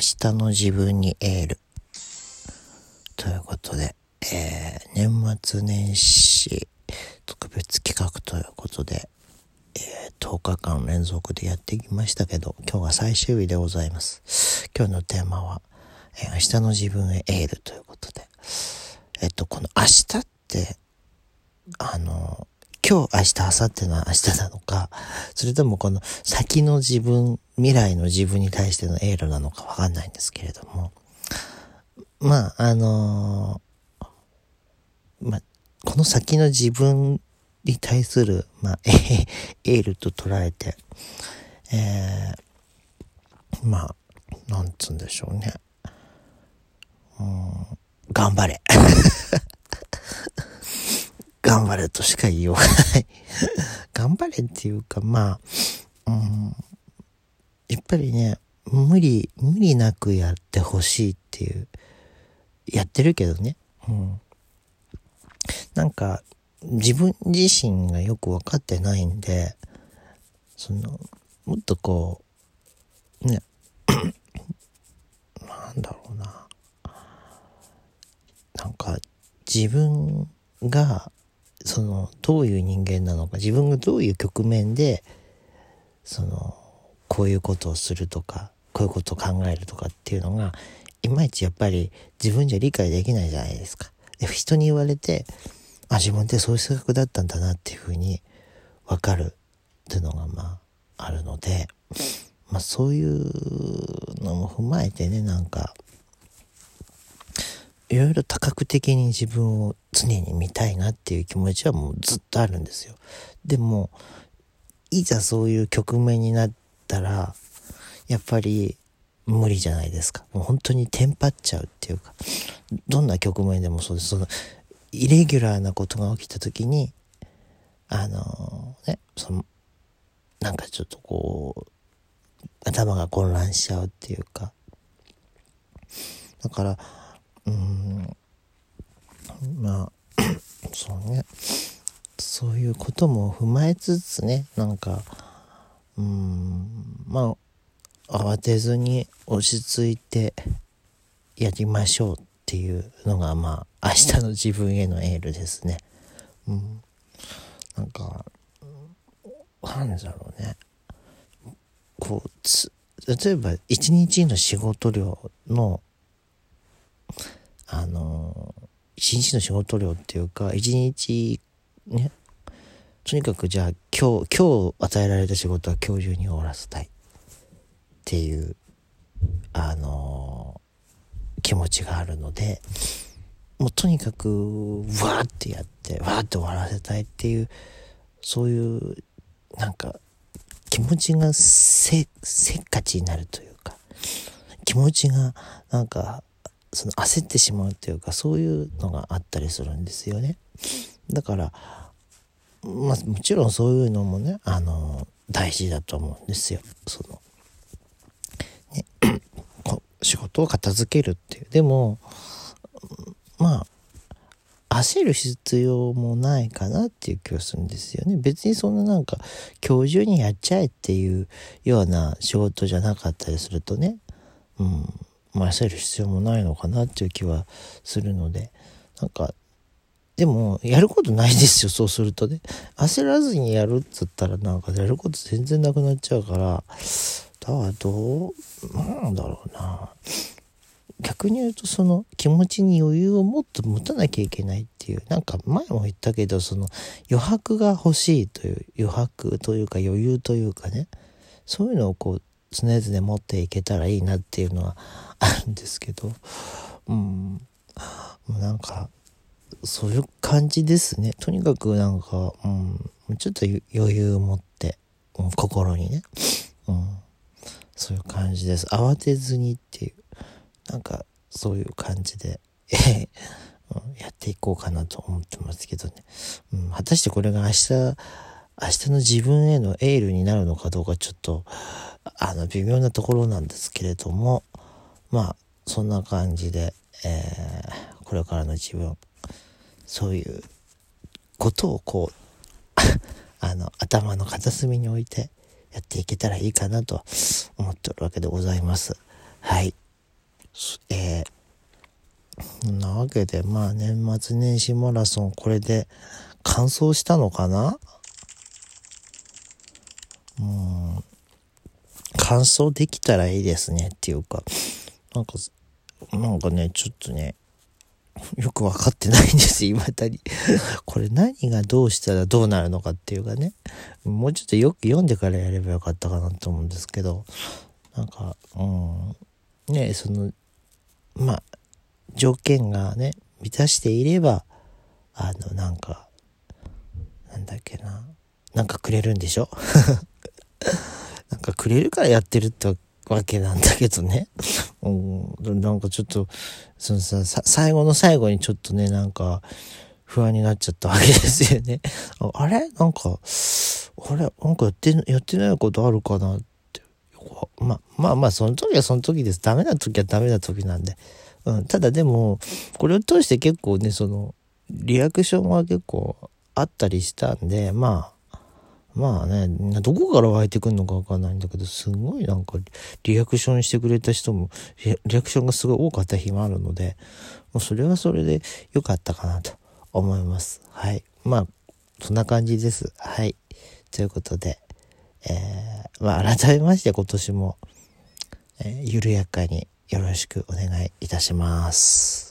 明日の自分にエール。ということで、えー、年末年始特別企画ということで、えー、10日間連続でやってきましたけど、今日が最終日でございます。今日のテーマは、えー、明日の自分へエールということで、えっと、この明日って、あの、今日、明日、明後日の明日なのか、それともこの先の自分、未来の自分に対してのエールなのかわかんないんですけれども、まあ、あのー、まあ、この先の自分に対する、まあ、エールと捉えて、えー、まあ、なんつうんでしょうね。うん、頑張れ。頑張れとしか言いようがない 頑張れっていうか、まあ、うん、やっぱりね、無理、無理なくやってほしいっていう、やってるけどね。うん。なんか、自分自身がよく分かってないんで、その、もっとこう、ね、なんだろうな。なんか、自分がそのどういう人間なのか自分がどういう局面でそのこういうことをするとかこういうことを考えるとかっていうのがいまいちやっぱり自分じゃ理解できないじゃないですか。で人に言われてあ自分ってそういう性格だったんだなっていうふうに分かるっていうのがまああるので、まあ、そういうのも踏まえてねなんかいろいろ多角的に自分を常に見たいなっていう気持ちはもうずっとあるんですよ。でも、いざそういう局面になったら、やっぱり無理じゃないですか。もう本当にテンパっちゃうっていうか、どんな局面でもそうです。その、イレギュラーなことが起きた時に、あのー、ね、その、なんかちょっとこう、頭が混乱しちゃうっていうか、だから、うん。まあ そうね。そういうことも踏まえつつねなんかうん。まあ慌てずに落ち着いてやりましょうっていうのがまあ明日の自分へのエールですね。うん、なんかなんだろうね。こうつ例えば一日の仕事量のあの、一日の仕事量っていうか、一日、ね、とにかくじゃあ今日、今日与えられた仕事は今日中に終わらせたい。っていう、あの、気持ちがあるので、もうとにかく、わーってやって、わーって終わらせたいっていう、そういう、なんか、気持ちがせ、せっかちになるというか、気持ちが、なんか、その焦ってしまうというかそういうのがあったりするんですよね。だからまあもちろんそういうのもねあの大事だと思うんですよ。そのね 仕事を片付けるっていうでもまあ焦る必要もないかなっていう気がするんですよね。別にそんななんか今日中にやっちゃえっていうような仕事じゃなかったりするとね、うん、焦る必要もないのかなっていう気はするので、なんか、でも、やることないですよ、そうするとね。焦らずにやるっつったら、なんかやること全然なくなっちゃうから、だからどう、なんだろうな。逆に言うと、その気持ちに余裕をもっと持たなきゃいけないっていう、なんか前も言ったけど、その余白が欲しいという、余白というか余裕というかね、そういうのをこう、常々持っていけたらいいなっていうのはあるんですけど、うん、なんか、そういう感じですね。とにかくなんか、うん、ちょっと余裕を持って、うん、心にね、うん、そういう感じです。慌てずにっていう、なんか、そういう感じで、やっていこうかなと思ってますけどね。うん、果たしてこれが明日、明日の自分へのエールになるのかどうかちょっと、あの、微妙なところなんですけれども、まあ、そんな感じで、えー、これからの自分、そういうことをこう、あの、頭の片隅に置いてやっていけたらいいかなと思ってるわけでございます。はい。えー、なわけで、まあ年末年始マラソンこれで完走したのかなうん、完走できたらいいですねっていうか、なんか、なんかね、ちょっとね、よくわかってないんですよ、未だに。これ何がどうしたらどうなるのかっていうかね。もうちょっとよく読んでからやればよかったかなと思うんですけど、なんか、うん、ね、その、まあ、条件がね、満たしていれば、あの、なんか、なんだっけな、なんかくれるんでしょ？なんかくれるからやってるってわけなんだけどね。うん、なんかちょっと、そのさ、最後の最後にちょっとね、なんか、不安になっちゃったわけですよね。あれ？なんか、あれ？なんかやって、やってないことあるかなって。まあ、まあまあ、その時はその時です。ダメな時はダメな時なんで。うん、ただでも、これを通して結構ね、その、リアクションは結構あったりしたんで、まあ、まあね、どこから湧いてくるのかわかんないんだけど、すごいなんかリアクションしてくれた人も、リアクションがすごい多かった日もあるので、もうそれはそれで良かったかなと思います。はい。まあ、そんな感じです。はい。ということで、えー、まあ改めまして今年も、えー、緩やかによろしくお願いいたします。